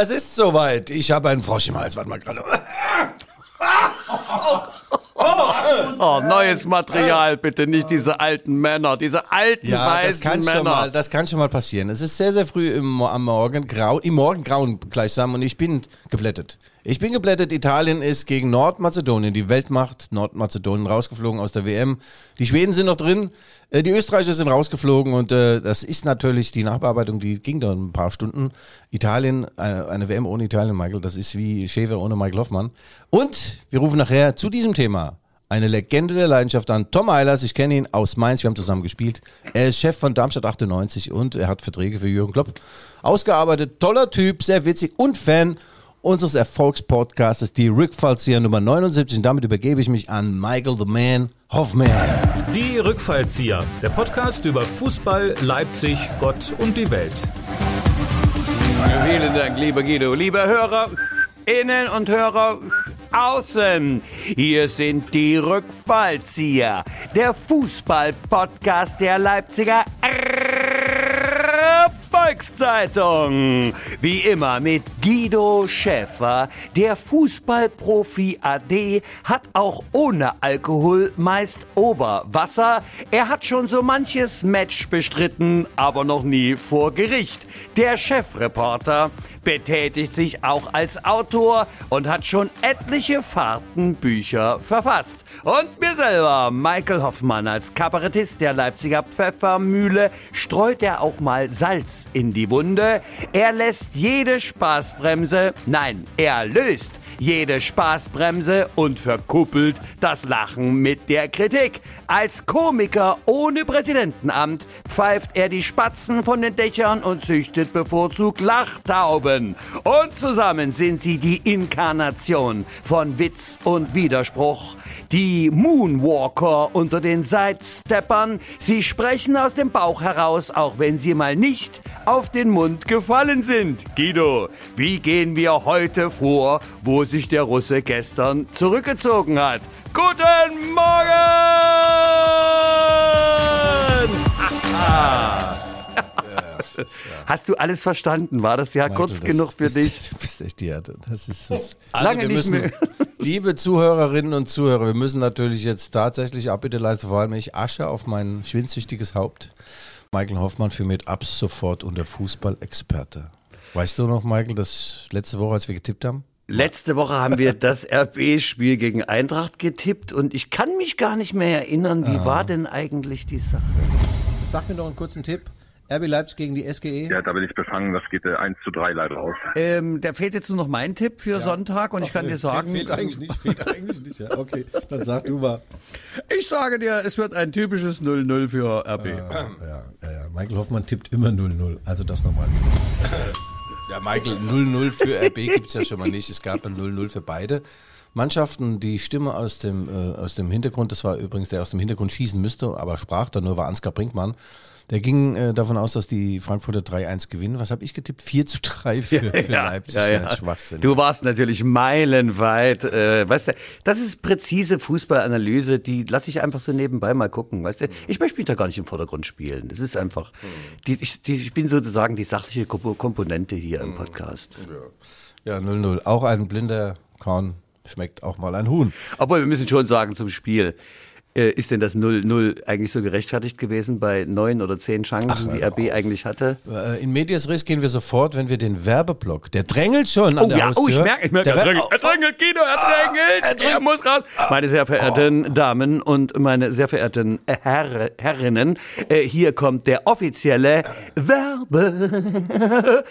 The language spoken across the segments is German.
Es ist soweit. Ich habe einen Frosch im Hals. Warte mal gerade. Oh, neues Material, bitte nicht diese alten Männer, diese alten Ja, das weißen kann, Männer. schon mal, das kann schon mal passieren. Es ist sehr, sehr früh im, am Morgen, grau, im Morgengrauen gleichsam und ich bin geblättet. Ich bin geblättet. Italien ist gegen Nordmazedonien, die Weltmacht Nordmazedonien, rausgeflogen aus der WM. Die Schweden sind noch drin, äh, die Österreicher sind rausgeflogen und äh, das ist natürlich die Nachbearbeitung, die ging dann ein paar Stunden. Italien, eine, eine WM ohne Italien, Michael, das ist wie Schäfer ohne Michael Hoffmann. Und wir rufen nachher zu diesem Thema eine Legende der Leidenschaft an. Tom Eilers, ich kenne ihn aus Mainz, wir haben zusammen gespielt. Er ist Chef von Darmstadt 98 und er hat Verträge für Jürgen Klopp ausgearbeitet. Toller Typ, sehr witzig und Fan unseres Erfolgspodcasts, die Rückfallzieher Nummer 79. Und damit übergebe ich mich an Michael the Man Hoffman. Die Rückfallzieher, der Podcast über Fußball, Leipzig, Gott und die Welt. Vielen Dank, lieber Guido. Liebe Hörer, innen und Hörer außen. Hier sind die Rückfallzieher. Der Fußball-Podcast der Leipziger Volkszeitung. Wie immer mit Guido Schäfer. Der Fußballprofi AD hat auch ohne Alkohol meist Oberwasser. Er hat schon so manches Match bestritten, aber noch nie vor Gericht. Der Chefreporter betätigt sich auch als Autor und hat schon etliche Fahrtenbücher verfasst. Und mir selber, Michael Hoffmann, als Kabarettist der Leipziger Pfeffermühle, streut er auch mal Salz in die Wunde. Er lässt jede Spaßbremse, nein, er löst jede Spaßbremse und verkuppelt das Lachen mit der Kritik. Als Komiker ohne Präsidentenamt pfeift er die Spatzen von den Dächern und züchtet bevorzugt Lachtauben. Und zusammen sind sie die Inkarnation von Witz und Widerspruch. Die Moonwalker unter den Sidesteppern, sie sprechen aus dem Bauch heraus, auch wenn sie mal nicht auf den Mund gefallen sind. Guido, wie gehen wir heute vor, wo sich der Russe gestern zurückgezogen hat? Guten Morgen! Hast du alles verstanden? War das ja kurz genug für bist, dich? Du bist echt die Erde. Das ist das. Lange wir nicht müssen, mehr. liebe Zuhörerinnen und Zuhörer, wir müssen natürlich jetzt tatsächlich Abbitte leisten, vor allem ich Asche auf mein schwindsüchtiges Haupt. Michael Hoffmann für mich ab sofort unter Fußballexperte. Weißt du noch, Michael, dass letzte Woche, als wir getippt haben? Letzte Woche haben wir das RB-Spiel gegen Eintracht getippt und ich kann mich gar nicht mehr erinnern, wie war denn eigentlich die Sache? Sag mir noch einen kurzen Tipp. RB Leipzig gegen die? SGE. Ja, da bin ich befangen. Das geht äh, 1 zu 3 leider aus. Ähm, da fehlt jetzt nur noch mein Tipp für Sonntag und ich kann dir sagen, Fehlt eigentlich nicht, fehlt eigentlich nicht. Ja, okay, dann sag du mal. ich sage dir, es wird ein typisches 0-0 für RB. Ja, ja, ja. Michael Hoffmann tippt immer 0-0. Also das nochmal. Ja, Michael, 0-0 für RB gibt's ja schon mal nicht. Es gab ein 0-0 für beide Mannschaften. Die Stimme aus dem, äh, aus dem Hintergrund, das war übrigens der aus dem Hintergrund schießen müsste, aber sprach dann nur, war Ansgar Brinkmann. Der ging äh, davon aus, dass die Frankfurter 3-1 gewinnen. Was habe ich getippt? 4 zu 3 für, für Leipzig. ja, ja. Schwachsinn. Du warst natürlich meilenweit. Äh, weißt du, das ist präzise Fußballanalyse, die lasse ich einfach so nebenbei mal gucken. Weißt du, ich möchte mich da gar nicht im Vordergrund spielen. Das ist einfach, die, ich, die, ich bin sozusagen die sachliche Kompo- Komponente hier im Podcast. ja, 0-0. Auch ein blinder Korn schmeckt auch mal ein Huhn. Obwohl, wir müssen schon sagen zum Spiel. Äh, ist denn das 0-0 eigentlich so gerechtfertigt gewesen bei neun oder zehn Chancen, die RB eigentlich hatte? Äh, In Medias Res gehen wir sofort, wenn wir den Werbeblock, der drängelt schon an Oh der ja, Haustür. oh, ich merke, ich merke, er drängelt, er drängelt, Guido, er drängelt, er, muss raus. Meine sehr verehrten Damen und meine sehr verehrten Herr, Herrinnen, äh, hier kommt der offizielle Werbeblock.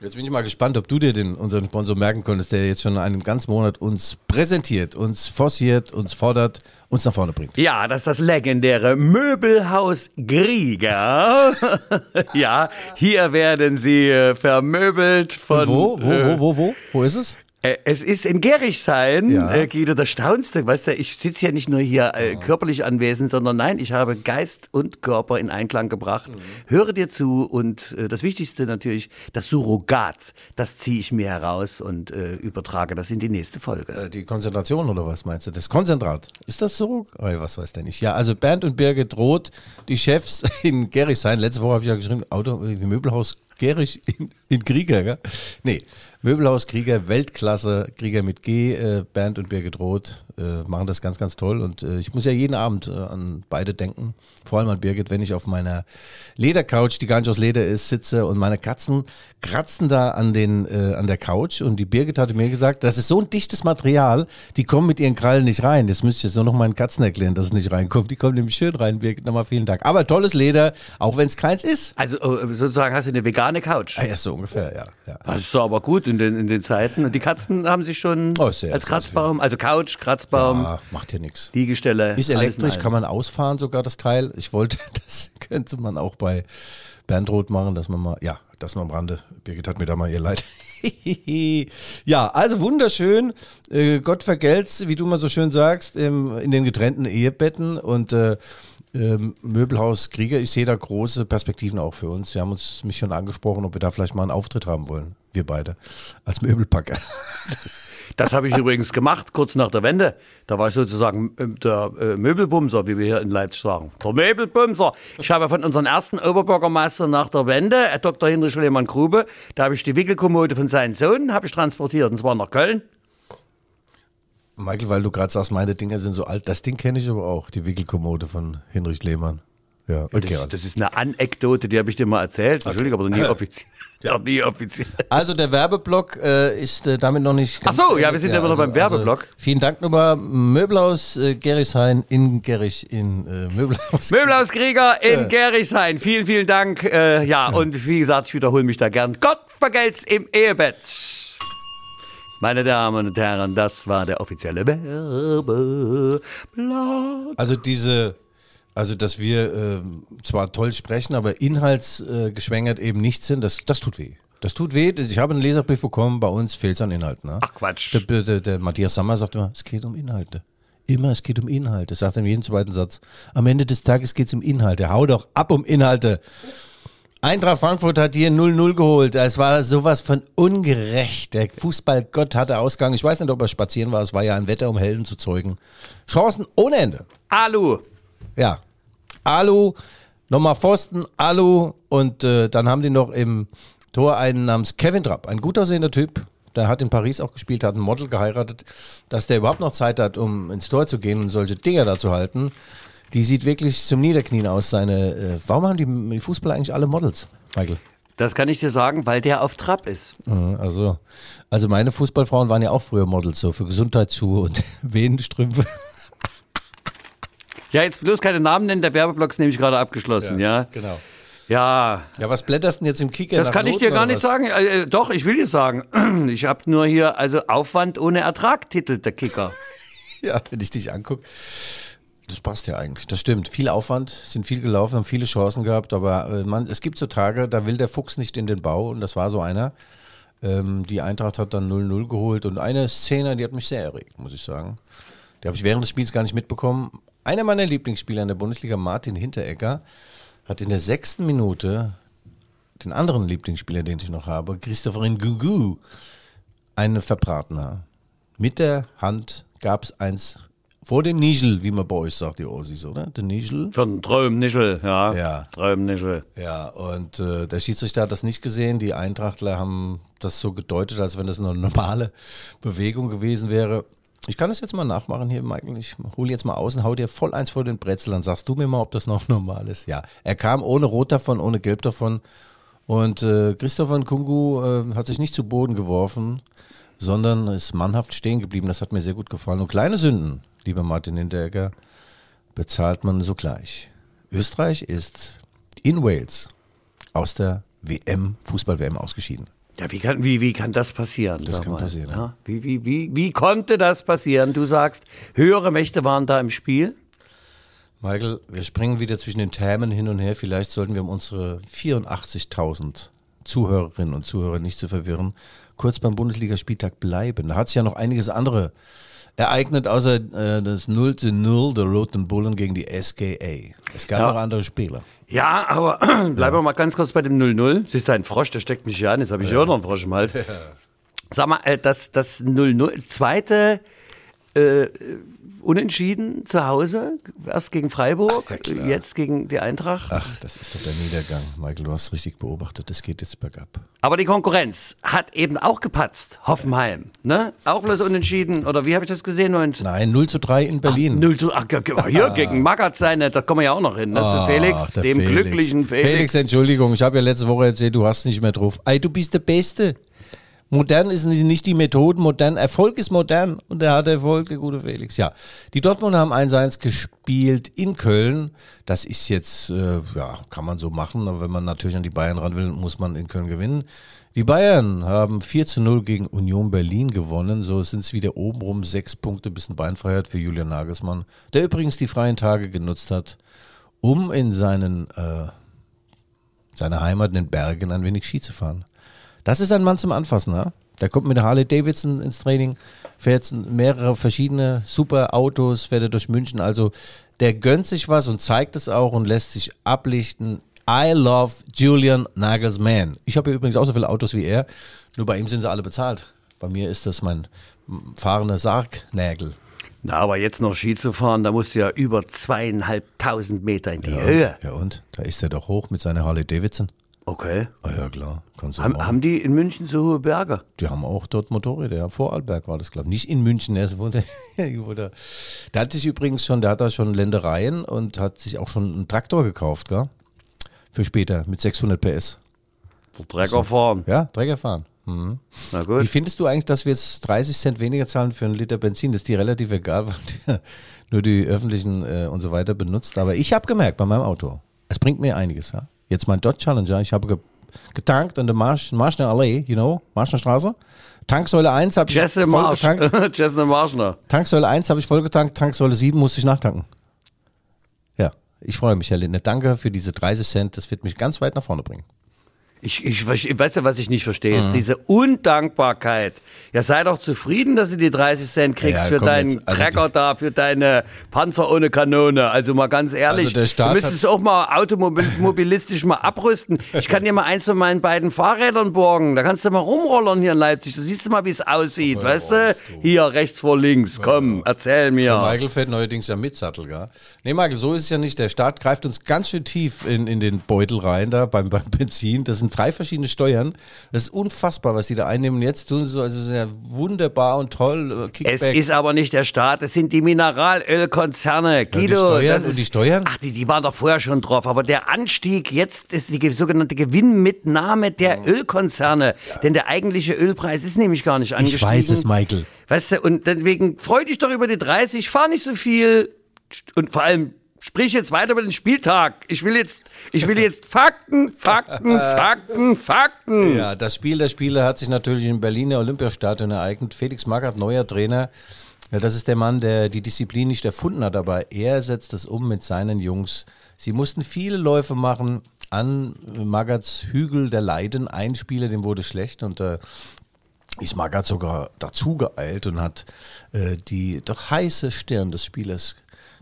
Jetzt bin ich mal gespannt, ob du dir den unseren Sponsor merken konntest, der jetzt schon einen ganzen Monat uns präsentiert, uns forciert, uns fordert, uns nach vorne bringt. Ja, das ist das legendäre Möbelhaus Grieger. ja, hier werden sie äh, vermöbelt von. Wo, wo, äh, wo, wo, wo? Wo ist es? Äh, Es ist in Gerichshain, Ja. äh, Guido, das staunste. Weißt du, ich sitze ja nicht nur hier äh, körperlich anwesend, sondern nein, ich habe Geist und Körper in Einklang gebracht. Höre dir zu und äh, das Wichtigste natürlich, das Surrogat, das ziehe ich mir heraus und äh, übertrage das in die nächste Folge. Äh, Die Konzentration oder was meinst du? Das Konzentrat. Ist das? Oh, was weiß der nicht. Ja, also Bernd und Birgit Roth, die Chefs in Gerichshain. Letzte Woche habe ich ja geschrieben, Auto, Möbelhaus Gerich in, in Krieger, gell? Nee, Möbelhaus Krieger, Weltklasse, Krieger mit G, äh, Bernd und Birgit Roth äh, machen das ganz, ganz toll. Und äh, ich muss ja jeden Abend äh, an beide denken. Vor allem an Birgit, wenn ich auf meiner Ledercouch, die gar nicht aus Leder ist, sitze und meine Katzen kratzen da an, den, äh, an der Couch. Und die Birgit hatte mir gesagt, das ist so ein dichtes Material, die kommen mit ihren Krallen nicht rein. Das müsste ich jetzt nur noch meinen Katzen erklären, dass es nicht reinkommt. Die kommen nämlich schön rein, Birgit. Nochmal vielen Dank. Aber tolles Leder, auch wenn es keins ist. Also äh, sozusagen hast du eine vegane Couch. Ah, ja, so ungefähr, ja. ja. Das ist aber gut in den, in den Zeiten. Und die Katzen haben sich schon Oh, als Kratzbaum, also Couch, Kratzbaum, Ah, macht ja nichts. Liegestelle. Ist elektrisch, kann man ausfahren sogar das Teil. Ich wollte, das könnte man auch bei Bernd Roth machen, dass man mal, ja, das nur am Rande. Birgit hat mir da mal ihr Leid. ja, also wunderschön. Äh, Gott vergelt's, wie du mal so schön sagst, im, in den getrennten Ehebetten und äh, ähm, Möbelhaus Krieger. Ich sehe da große Perspektiven auch für uns. Wir haben uns mich schon angesprochen, ob wir da vielleicht mal einen Auftritt haben wollen. Wir beide. Als Möbelpacker. Das habe ich übrigens gemacht, kurz nach der Wende. Da war ich sozusagen äh, der äh, Möbelbumser, wie wir hier in Leipzig sagen. Der Möbelbumser. Ich habe von unserem ersten Oberbürgermeister nach der Wende, äh, Dr. Hinrich Lehmann-Grube, da habe ich die Wickelkommode von seinem Sohn habe ich transportiert, und zwar nach Köln. Michael, weil du gerade sagst, meine Dinger sind so alt, das Ding kenne ich aber auch, die Wickelkommode von Hinrich Lehmann. Ja, okay. Das, das ist eine Anekdote, die habe ich dir mal erzählt. Entschuldige, aber nie offiziell. Doch nie offiziell. Also der Werbeblock äh, ist äh, damit noch nicht Ach so, ja, wir sind ja immer noch beim Werbeblock. vielen Dank nochmal. Möbelhaus äh, Gerichshain in Gerich in äh, Möbelhaus. Möbelhauskrieger in Gerichshain. Vielen, vielen Dank. Äh, ja, und wie gesagt, ich wiederhole mich da gern. Gott vergelt's im Ehebett. Meine Damen und Herren, das war der offizielle Werbeblock. Also diese, also dass wir äh, zwar toll sprechen, aber inhaltsgeschwängert äh, eben nicht sind, das, das tut weh. Das tut weh. Ich habe einen Leserbrief bekommen, bei uns fehlt es an Inhalten. Ne? Ach Quatsch. Der, der, der Matthias Sammer sagt immer, es geht um Inhalte. Immer, es geht um Inhalte. Sagt er in jedem zweiten Satz. Am Ende des Tages geht es um Inhalte. Hau doch ab um Inhalte. Eintracht Frankfurt hat hier 0-0 geholt. Es war sowas von ungerecht. Der Fußballgott hatte Ausgang. Ich weiß nicht, ob er spazieren war. Es war ja ein Wetter, um Helden zu zeugen. Chancen ohne Ende. Alu. Ja. Alu, nochmal Pfosten, Alu und äh, dann haben die noch im Tor einen namens Kevin Trapp, ein gut aussehender Typ. Der hat in Paris auch gespielt, hat ein Model geheiratet, dass der überhaupt noch Zeit hat, um ins Tor zu gehen und solche Dinger da zu halten. Die sieht wirklich zum Niederknien aus. Seine, äh, warum haben die, die Fußballer eigentlich alle Models, Michael? Das kann ich dir sagen, weil der auf Trab ist. Ja, Also, also meine Fußballfrauen waren ja auch früher Models, so für Gesundheitsschuhe und Venenstrümpfe. Ja, jetzt bloß keine Namen nennen, der Werbeblock ist nämlich gerade abgeschlossen, ja? Genau. Ja, Ja, was blätterst du denn jetzt im Kicker? das kann ich Noten dir gar nicht was? sagen. Äh, äh, doch, ich will dir sagen. Ich habe nur hier, also Aufwand ohne Ertrag titelt der Kicker. Ja, wenn ich dich angucke. Das passt ja eigentlich. Das stimmt. Viel Aufwand, sind viel gelaufen, haben viele Chancen gehabt, aber äh, man, es gibt so Tage, da will der Fuchs nicht in den Bau und das war so einer. Ähm, die Eintracht hat dann 0-0 geholt und eine Szene, die hat mich sehr erregt, muss ich sagen. Die habe ich während des Spiels gar nicht mitbekommen. Einer meiner Lieblingsspieler in der Bundesliga, Martin Hinteregger, hat in der sechsten Minute den anderen Lieblingsspieler, den ich noch habe, Christopherin Gugu, eine verbratener. Mit der Hand gab es eins vor den Nigel, wie man bei euch sagt, die Ossis, oder? Der Nigel. Für einen Träumnischel, ja. Ja. Träumnischel. Ja, und äh, der Schiedsrichter hat das nicht gesehen. Die Eintrachtler haben das so gedeutet, als wenn das eine normale Bewegung gewesen wäre. Ich kann das jetzt mal nachmachen hier, Michael. Ich hole jetzt mal aus und hau dir voll eins vor den Brezel. Dann sagst du mir mal, ob das noch normal ist. Ja, er kam ohne Rot davon, ohne Gelb davon. Und äh, Christopher Nkungu äh, hat sich nicht zu Boden geworfen, sondern ist mannhaft stehen geblieben. Das hat mir sehr gut gefallen. Und kleine Sünden, lieber Martin Hinteregger, bezahlt man sogleich. Österreich ist in Wales aus der WM, Fußball-WM ausgeschieden. Ja, wie kann, wie, wie kann das passieren? Das kann mal? passieren, ja. Ja? Wie, wie, wie, wie konnte das passieren? Du sagst, höhere Mächte waren da im Spiel. Michael, wir springen wieder zwischen den Themen hin und her. Vielleicht sollten wir um unsere 84.000 Zuhörerinnen und Zuhörer nicht zu verwirren, kurz beim Bundesligaspieltag bleiben. Da hat sich ja noch einiges andere ereignet, außer äh, das 0 zu 0 der Roten Bullen gegen die SKA. Es gab Ja. noch andere Spieler. Ja, aber bleiben wir mal ganz kurz bei dem 0-0. Siehst du, ein Frosch, der steckt mich hier an. Jetzt habe ich ja. auch noch einen Frosch im Hals. Sag mal, äh, das, das 0-0, zweite äh, Unentschieden zu Hause, erst gegen Freiburg, klar. jetzt gegen die Eintracht. Ach, das ist doch der Niedergang. Michael, du hast richtig beobachtet, das geht jetzt bergab. Aber die Konkurrenz hat eben auch gepatzt. Hoffenheim, ne? Auch bloß Unentschieden, oder wie habe ich das gesehen? Und Nein, 0 zu 3 in Berlin. 0 zu, ach, hier, gegen Magath seine, da kommen wir ja auch noch hin, ne? zu Felix, Ach, dem glücklichen Felix. Felix, Entschuldigung, ich habe ja letzte Woche erzählt, du hast nicht mehr drauf. Ey, du bist der Beste. Modern ist nicht die Methoden, modern, Erfolg ist modern und er hat Erfolg, der gute Felix. Ja, die Dortmunder haben 1-1 gespielt in Köln. Das ist jetzt, äh, ja, kann man so machen, aber wenn man natürlich an die Bayern ran will, muss man in Köln gewinnen. Die Bayern haben 4 zu 0 gegen Union Berlin gewonnen. So sind es wieder obenrum sechs Punkte, bisschen Beinfreiheit für Julian Nagelsmann, der übrigens die freien Tage genutzt hat, um in seinen, äh, seiner Heimat in den Bergen ein wenig Ski zu fahren. Das ist ein Mann zum Anfassen, ja? Der kommt mit der Harley Davidson ins Training, fährt mehrere verschiedene super Autos, fährt er durch München. Also der gönnt sich was und zeigt es auch und lässt sich ablichten. I love Julian Nagelsmann. Ich habe ja übrigens auch so viele Autos wie er, nur bei ihm sind sie alle bezahlt. Bei mir ist das mein fahrender Sargnägel. Na, aber jetzt noch Ski zu fahren, da musst du ja über zweieinhalbtausend Meter in die Höhe. Und, ja und? Da ist er doch hoch mit seiner Harley Davidson. Okay. Ah ja, klar. Kannst du Haben, machen. haben die in München so hohe Berge? Die haben auch dort Motorräder, ja. Vorarlberg war das, glaube ich. Nicht in München, er wohnt irgendwo da. Der hat sich übrigens schon, der hat da schon Ländereien und hat sich auch schon einen Traktor gekauft, gell? Für später mit 600 PS. Trecker fahren. Ja, Träger fahren. Mhm. Na Wie gut. findest du eigentlich, dass wir jetzt 30 Cent weniger zahlen für einen Liter Benzin? Das ist dir relativ egal, weil du nur die öffentlichen äh, und so weiter benutzt. Aber ich habe gemerkt bei meinem Auto, es bringt mir einiges. Ja? Jetzt mein Dodge Challenger, ich habe ge getankt an der Marsch, Marschner Allee, you know, Marschner Straße. Tanksäule 1 habe ich Jesse voll Marsch. getankt. Jesse Marschner. Tanksäule 1 habe ich voll getankt, Tanksäule 7 musste ich nachtanken. Ja, ich freue mich, Herr Lindner. Danke für diese 30 Cent. Das wird mich ganz weit nach vorne bringen. Ich, ich, verste- weißt du, was ich nicht verstehe, Mhm. ist diese Undankbarkeit. Ja, sei doch zufrieden, dass du die 30 Cent kriegst Ja, für deinen jetzt, also Trecker da, für deine Panzer ohne Kanone. Also mal ganz ehrlich, Also der Staat du müsstest auch mal automobilistisch mal abrüsten. Ich kann dir mal eins von meinen beiden Fahrrädern borgen. Da kannst du mal rumrollern hier in Leipzig. Du siehst mal, wie es aussieht, weißt du? Hier, rechts vor links. Komm, erzähl mir. Michael fährt neuerdings ja mit Sattel, gell? Nee, Michael, so ist es ja nicht. Der Staat greift uns ganz schön tief in, in den Beutel rein, da beim, beim Benzin. Das sind drei verschiedene Steuern. Das ist unfassbar, was die da einnehmen. Jetzt tun sie so, also sehr wunderbar und toll. äh, Kickback. Es ist aber nicht der Staat, es sind die Mineralölkonzerne. Guido, Steuern das und ist, die Steuern? Ach, die, die waren doch vorher schon drauf. Aber der Anstieg, jetzt ist die sogenannte Gewinnmitnahme der Ölkonzerne. Denn der eigentliche Ölpreis ist nämlich gar nicht angestiegen. weiß es, Michael. Weißt du, und deswegen freu dich doch über die 30, fahr nicht so viel. Und vor allem, sprich jetzt weiter über den Spieltag. Ich will jetzt, ich will jetzt Fakten, Fakten, Fakten, Fakten. Ja, das Spiel der Spiele hat sich natürlich im Berliner Olympiastadion ereignet. Felix Magath, neuer Trainer. Ja, das ist der Mann, der die Disziplin nicht erfunden hat, aber er setzt es um mit seinen Jungs. Sie mussten viele Läufe machen an Magaths Hügel der Leiden. Ein Spieler, dem wurde schlecht und äh, ist Magath sogar dazu geeilt und hat äh, die doch heiße Stirn des Spielers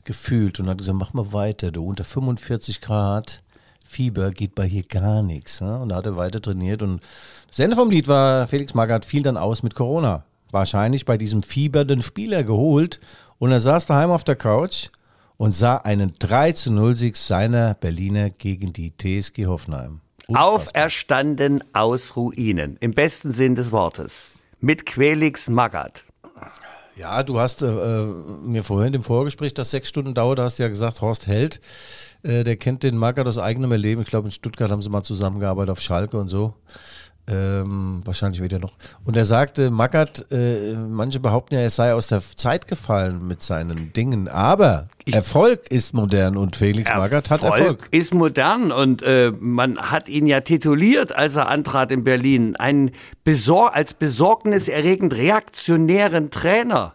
gefühlt und hat gesagt, mach mal weiter, du unter 45 Grad. Fieber geht bei hier gar nichts. Ne? Und da hat er weiter trainiert. Und das Ende vom Lied war, Felix Magath fiel dann aus mit Corona. Wahrscheinlich bei diesem fiebernden Spieler geholt. Und er saß daheim auf der Couch und sah einen 3 zu 0 Sieg seiner Berliner gegen die TSG Hoffenheim. Unfassbar. Auferstanden aus Ruinen, im besten Sinn des Wortes. Mit Quelix Magath. Ja, du hast äh, äh, mir vorhin im Vorgespräch, das sechs Stunden dauert, hast ja gesagt, Horst Held, äh, der kennt den Magath aus eigenem Erleben. Ich glaube, in Stuttgart haben sie mal zusammengearbeitet auf Schalke und so. Ähm, wahrscheinlich wieder noch. Und er sagte, Magath, äh, manche behaupten ja, er sei aus der Zeit gefallen mit seinen Dingen. Aber Erfolg ist modern und Felix Magath hat Erfolg. ist modern und äh, man hat ihn ja tituliert, als er antrat in Berlin, einen besor als besorgniserregend reaktionären Trainer.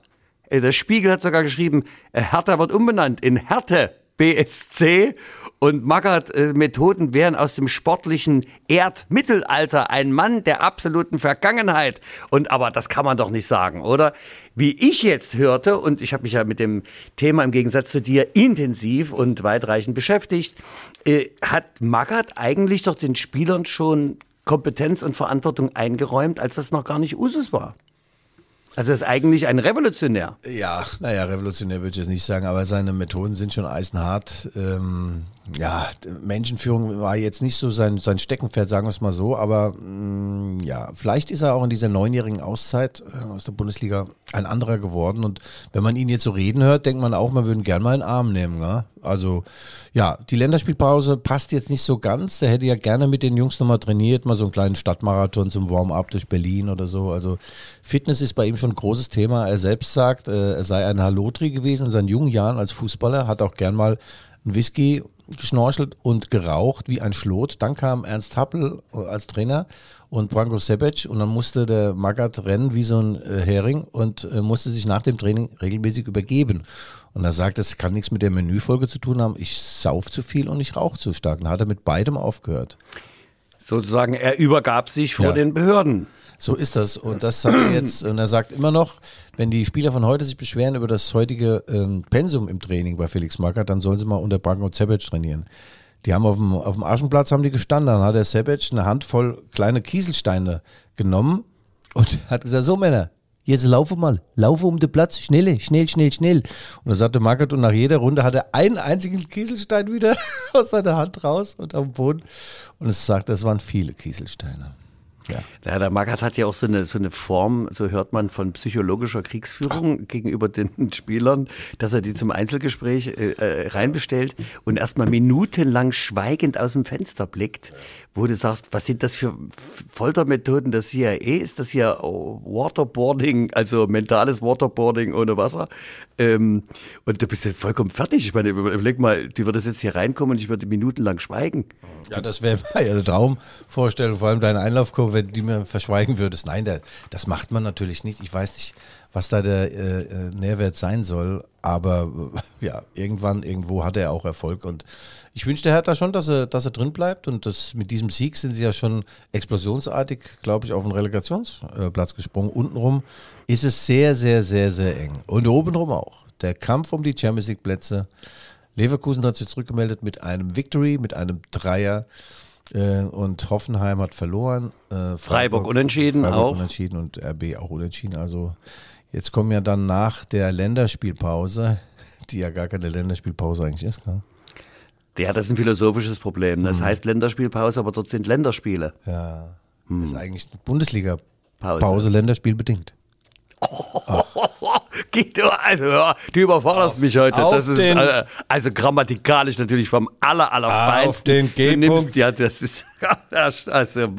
Äh, Der Spiegel hat sogar geschrieben, äh, Hertha wird umbenannt in Härte. BSC und Magath-Methoden wären aus dem sportlichen Erdmittelalter ein Mann der absoluten Vergangenheit. Und aber das kann man doch nicht sagen, oder? Wie ich jetzt hörte, und ich habe mich ja mit dem Thema im Gegensatz zu dir intensiv und weitreichend beschäftigt, äh, hat Magath eigentlich doch den Spielern schon Kompetenz und Verantwortung eingeräumt, als das noch gar nicht Usus war. Also ist eigentlich ein Revolutionär. Ja, naja, revolutionär würde ich jetzt nicht sagen, aber seine Methoden sind schon eisenhart. Ähm, ja, Menschenführung war jetzt nicht so sein, sein Steckenpferd, sagen wir es mal so, aber mh, mm, ja, vielleicht ist er auch in dieser neunjährigen Auszeit äh, aus der Bundesliga ein anderer geworden und wenn man ihn jetzt so reden hört, denkt man auch, man würde ihn gerne mal in den Arm nehmen. Ne? Also ja, die Länderspielpause passt jetzt nicht so ganz. Der hätte ja gerne mit den Jungs nochmal trainiert, mal so einen kleinen Stadtmarathon zum Warm-up durch Berlin oder so. Also Fitness ist bei ihm schon ein großes Thema. Er selbst sagt, äh, er sei ein Halotri gewesen in seinen jungen Jahren als Fußballer, hat auch gern mal einen Whisky geschnorchelt und geraucht wie ein Schlot. Dann kam Ernst Happel äh, als Trainer und Branko Sebec und dann musste der Magath rennen wie so ein äh, Hering und äh, musste sich nach dem Training regelmäßig übergeben. Und er sagt, das kann nichts mit der Menüfolge zu tun haben. Ich sauf zu viel und ich rauche zu stark. Dann hat er mit beidem aufgehört. Sozusagen, er übergab sich vor ja. den Behörden. So ist das. Und das hat er jetzt, und er sagt immer noch, wenn die Spieler von heute sich beschweren über das heutige ähm, Pensum im Training bei Felix Magath, dann sollen sie mal unter Branko Zebec trainieren. Die haben auf dem, auf dem Aschenplatz haben die gestanden. Dann hat der Sebec eine Handvoll kleine Kieselsteine genommen und hat gesagt, so Männer, jetzt laufe mal, laufe um den Platz, schnell, schnell, schnell, schnell. Und da sagte Magath, und nach jeder Runde hat er einen einzigen Kieselstein wieder aus seiner Hand raus und am Boden. Und es sagt, das waren viele Kieselsteine. Ja. ja, der Magath hat ja auch so eine, so eine Form, so hört man von psychologischer Kriegsführung gegenüber den Spielern, dass er die zum Einzelgespräch äh, äh, reinbestellt und erstmal minutenlang schweigend aus dem Fenster blickt, wo du sagst, was sind das für Foltermethoden der CIA? Ist das hier Waterboarding, also mentales Waterboarding ohne Wasser? Ähm, und du bist ja vollkommen fertig. Ich meine, überleg mal, du würdest jetzt hier reinkommen und ich würde minutenlang schweigen. Ja, das wäre eine Traumvorstellung, vor allem deine Einlaufkurve, wenn du mir verschweigen würdest. Nein, der, das macht man natürlich nicht. Ich weiß nicht, was da der äh, äh Nährwert sein soll, aber ja, irgendwann, irgendwo hat er auch Erfolg und ich wünsche der Hertha schon, dass er, dass er drin bleibt und das, mit diesem Sieg sind sie ja schon explosionsartig, glaube ich, auf den Relegationsplatz gesprungen. Untenrum ist es sehr, sehr, sehr, sehr eng. Und obenrum auch. Der Kampf um die Champions League Plätze. Leverkusen hat sich zurückgemeldet mit einem Victory, mit einem Dreier. Äh, und Hoffenheim hat verloren. Äh, Freiburg, Freiburg, unentschieden Freiburg auch. Unentschieden und RB auch unentschieden. Also jetzt kommen ja dann nach der Länderspielpause, die ja gar keine Länderspielpause eigentlich ist, ne? Ja, das ist ein philosophisches Problem. Das hm. heißt Länderspielpause, aber dort sind Länderspiele. Ja. Hm. Das ist eigentlich Bundesliga-Pause, Pause, Länderspielbedingt. Oh. Guido, also du überforderst auf, mich heute. Das ist also, also, grammatikalisch natürlich vom aller aller Auf den G-Punkt. Ja, das ist also,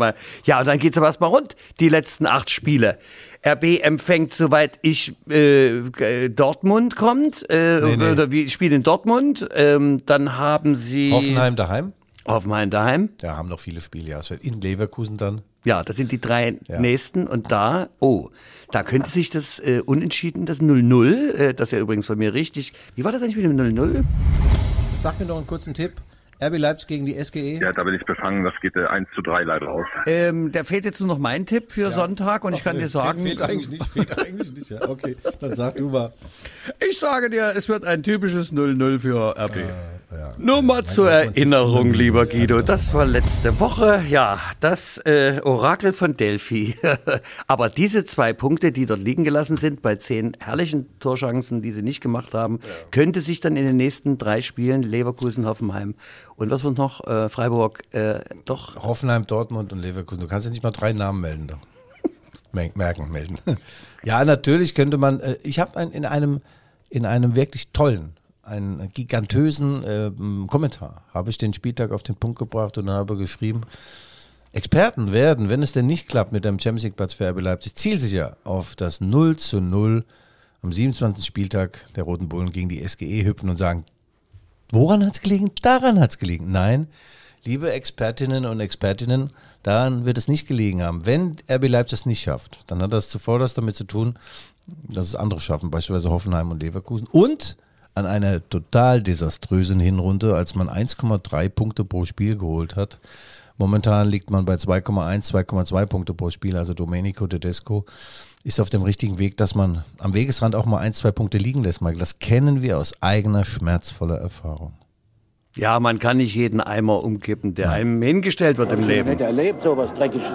ja und dann geht's aber erstmal rund. Die letzten acht Spiele. RB empfängt, soweit ich, äh, Dortmund kommt, äh, nee, nee. oder wir spielen in Dortmund. Ähm, dann haben sie. Hoffenheim daheim. Hoffenheim daheim. Da haben noch viele Spiele, ja. In Leverkusen dann. Ja, das sind die drei ja. nächsten. Und da, oh, da könnte sich das äh, Unentschieden, das 0-0, äh, das ist ja übrigens von mir richtig. Wie war das eigentlich mit dem 0-0? Sag mir noch einen kurzen Tipp. RB Leipzig gegen die SGE? Ja, da bin ich befangen. Das geht äh, 1 zu 3 leider aus. Ähm, da fehlt jetzt nur noch mein Tipp für ja. Sonntag und Ach, ich kann nee, dir sagen. Fehlt, fehlt eigentlich nicht, fehlt eigentlich nicht. Ja. Okay, dann sag du mal. Ich sage dir, es wird ein typisches 0-0 für RB. Äh, ja. Nur mal zur Erinnerung, lieber Guido, das war letzte Woche, ja, das äh, Orakel von Delphi. Aber diese zwei Punkte, die dort liegen gelassen sind, bei zehn herrlichen Torchancen, die sie nicht gemacht haben, könnte sich dann in den nächsten drei Spielen Leverkusen, Hoffenheim und was wird noch? Äh, Freiburg, äh, doch. Hoffenheim, Dortmund und Leverkusen. Du kannst ja nicht mal drei Namen melden. Doch. Merken, melden. ja, natürlich könnte man. Äh, ich habe in einem in einem wirklich tollen, einen gigantösen äh, Kommentar habe ich den Spieltag auf den Punkt gebracht und habe geschrieben. Experten werden, wenn es denn nicht klappt mit dem Champions League Platz für RB Leipzig, zielsicher auf das 0 zu 0 am 27. Spieltag der Roten Bullen gegen die SGE hüpfen und sagen, Woran hat es gelegen? Daran hat es gelegen. Nein, liebe Expertinnen und Expertinnen, daran wird es nicht gelegen haben. Wenn RB Leipzig es nicht schafft, dann hat das zuvor das damit zu tun, dass es andere schaffen, beispielsweise Hoffenheim und Leverkusen. Und an einer total desaströsen Hinrunde, als man 1,3 Punkte pro Spiel geholt hat. Momentan liegt man bei 2,1, 2,2 Punkte pro Spiel. Also Domenico Tedesco ist auf dem richtigen Weg, dass man am Wegesrand auch mal ein, zwei Punkte liegen lässt, Michael. Das kennen wir aus eigener schmerzvoller Erfahrung. Ja, man kann nicht jeden Eimer umkippen, der einem hingestellt wird im Ich Leben. nicht erlebt, sowas Dreckiges.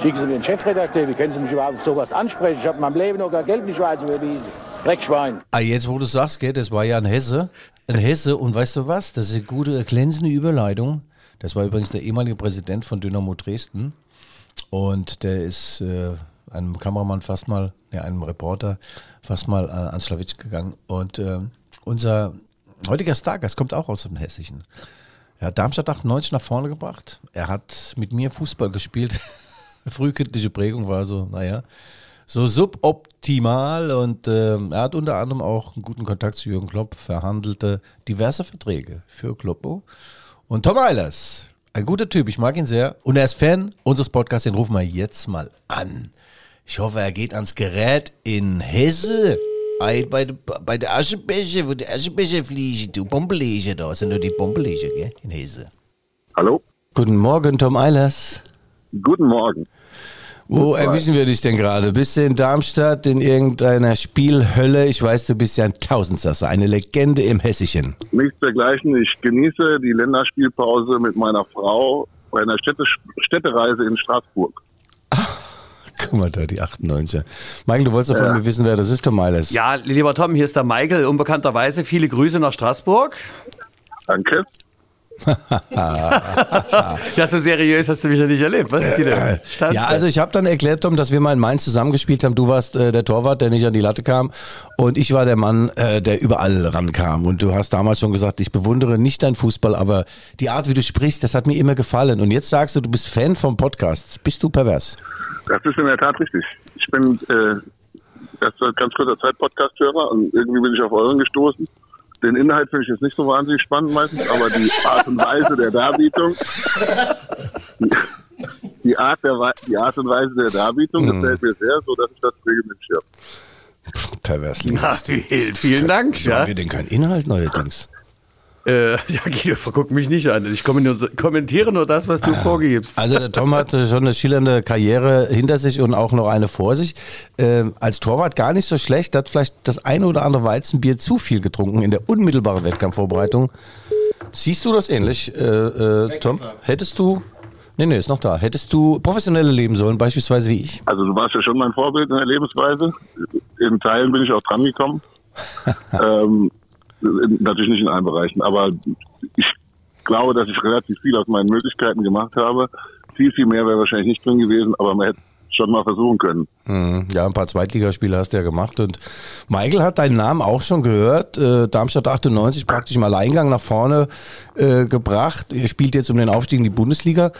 Schicken Sie mir den Chefredakteur, wie können Sie mich überhaupt auf sowas ansprechen? Ich habe in meinem Leben noch gar Geld nicht weiß überwiesen. Dreckschwein. Ah, jetzt, wo du sagst, gell, das war ja ein Hesse. Ein Hesse und weißt du was? Das ist eine gute, glänzende Überleitung. Das war übrigens der ehemalige Präsident von Dynamo Dresden. Und der ist äh, einem Kameramann fast mal, ja, einem Reporter fast mal äh, ans Schlawitsch gegangen. Und äh, unser heutiger Stargast kommt auch aus dem Hessischen. Er hat Darmstadt 98 nach vorne gebracht. Er hat mit mir Fußball gespielt. Frühkindliche Prägung war so, naja, so suboptimal und ähm, er hat unter anderem auch einen guten Kontakt zu Jürgen Klopp, verhandelte diverse Verträge für Kloppo. Und Tom Eilers, ein guter Typ, ich mag ihn sehr und er ist Fan unseres Podcasts, den rufen wir jetzt mal an. Ich hoffe, er geht ans Gerät in Hesse. Ei, Bei, der- bei der Aschebecher, wo die Aschebecher fliegen, du Pompeleger, da sind nur die Pompeleger, gell, in Hesse. Hallo? Guten Morgen, Tom Eilers. Guten Morgen. Wo erwischen wir dich denn gerade? Bist du in Darmstadt in irgendeiner Spielhölle? Ich weiß, du bist ja ein Tausendsasser, eine Legende im Hessischen. Nichts dergleichen. Ich genieße die Länderspielpause mit meiner Frau bei einer Städte Städtereise in Straßburg. Guck mal da, die 98er. Michael, du wolltest doch von mir wissen, wer das ist, Tom Eilers. Ja, lieber Tom, hier ist der Michael. Unbekannterweise viele Grüße nach Straßburg. Danke. Ja, so seriös hast du mich ja nicht erlebt. Was ist die denn? Standst Ja, du? also ich habe dann erklärt, Tom, dass wir mal in Mainz zusammengespielt haben. Du warst äh, der Torwart, der nicht an die Latte kam. Und ich war der Mann, äh, der überall rankam. Und du hast damals schon gesagt, ich bewundere nicht deinen Fußball, aber die Art, wie du sprichst, das hat mir immer gefallen. Und jetzt sagst du, du bist Fan vom Podcast. Bist du pervers? Das ist in der Tat richtig. Ich bin äh, erst seit ganz kurzer Zeit Podcast-Hörer und irgendwie bin ich auf euren gestoßen. Den Inhalt finde ich jetzt nicht so wahnsinnig spannend meistens, aber die Art und Weise der Darbietung, die, die, Art, der, die Art und Weise der Darbietung gefällt mir sehr, so dass ich das regelmäßig höre. Pervers. Ach, du Hild, vielen Dank. Wieso Ja. haben wir denn keinen Inhalt neuerdings? Äh, ja, Guido, guck mich nicht an. Ich kommentiere nur das, was du vorgibst. Also der Tom hat schon eine schillernde Karriere hinter sich und auch noch eine vor sich. Ähm, als Torwart gar nicht so schlecht, hat vielleicht das eine oder andere Weizenbier zu viel getrunken in der unmittelbaren Wettkampfvorbereitung. Siehst du das ähnlich, äh, äh, Tom? Hättest du, nee, nee, ist noch da, hättest du professioneller leben sollen, beispielsweise wie ich? Also du warst ja schon mein Vorbild in der Lebensweise. In Teilen bin ich auch dran gekommen. ähm, natürlich nicht in allen Bereichen, aber ich glaube, dass ich relativ viel aus meinen Möglichkeiten gemacht habe. Viel, viel mehr wäre wahrscheinlich nicht drin gewesen, aber man hätte schon mal versuchen können. Mhm. Ja, ein paar Zweitligaspiele hast du ja gemacht. Und Michael hat deinen Namen auch schon gehört. Äh, Darmstadt 98 praktisch im Alleingang nach vorne äh, gebracht. Ihr spielt jetzt um den Aufstieg in die Bundesliga.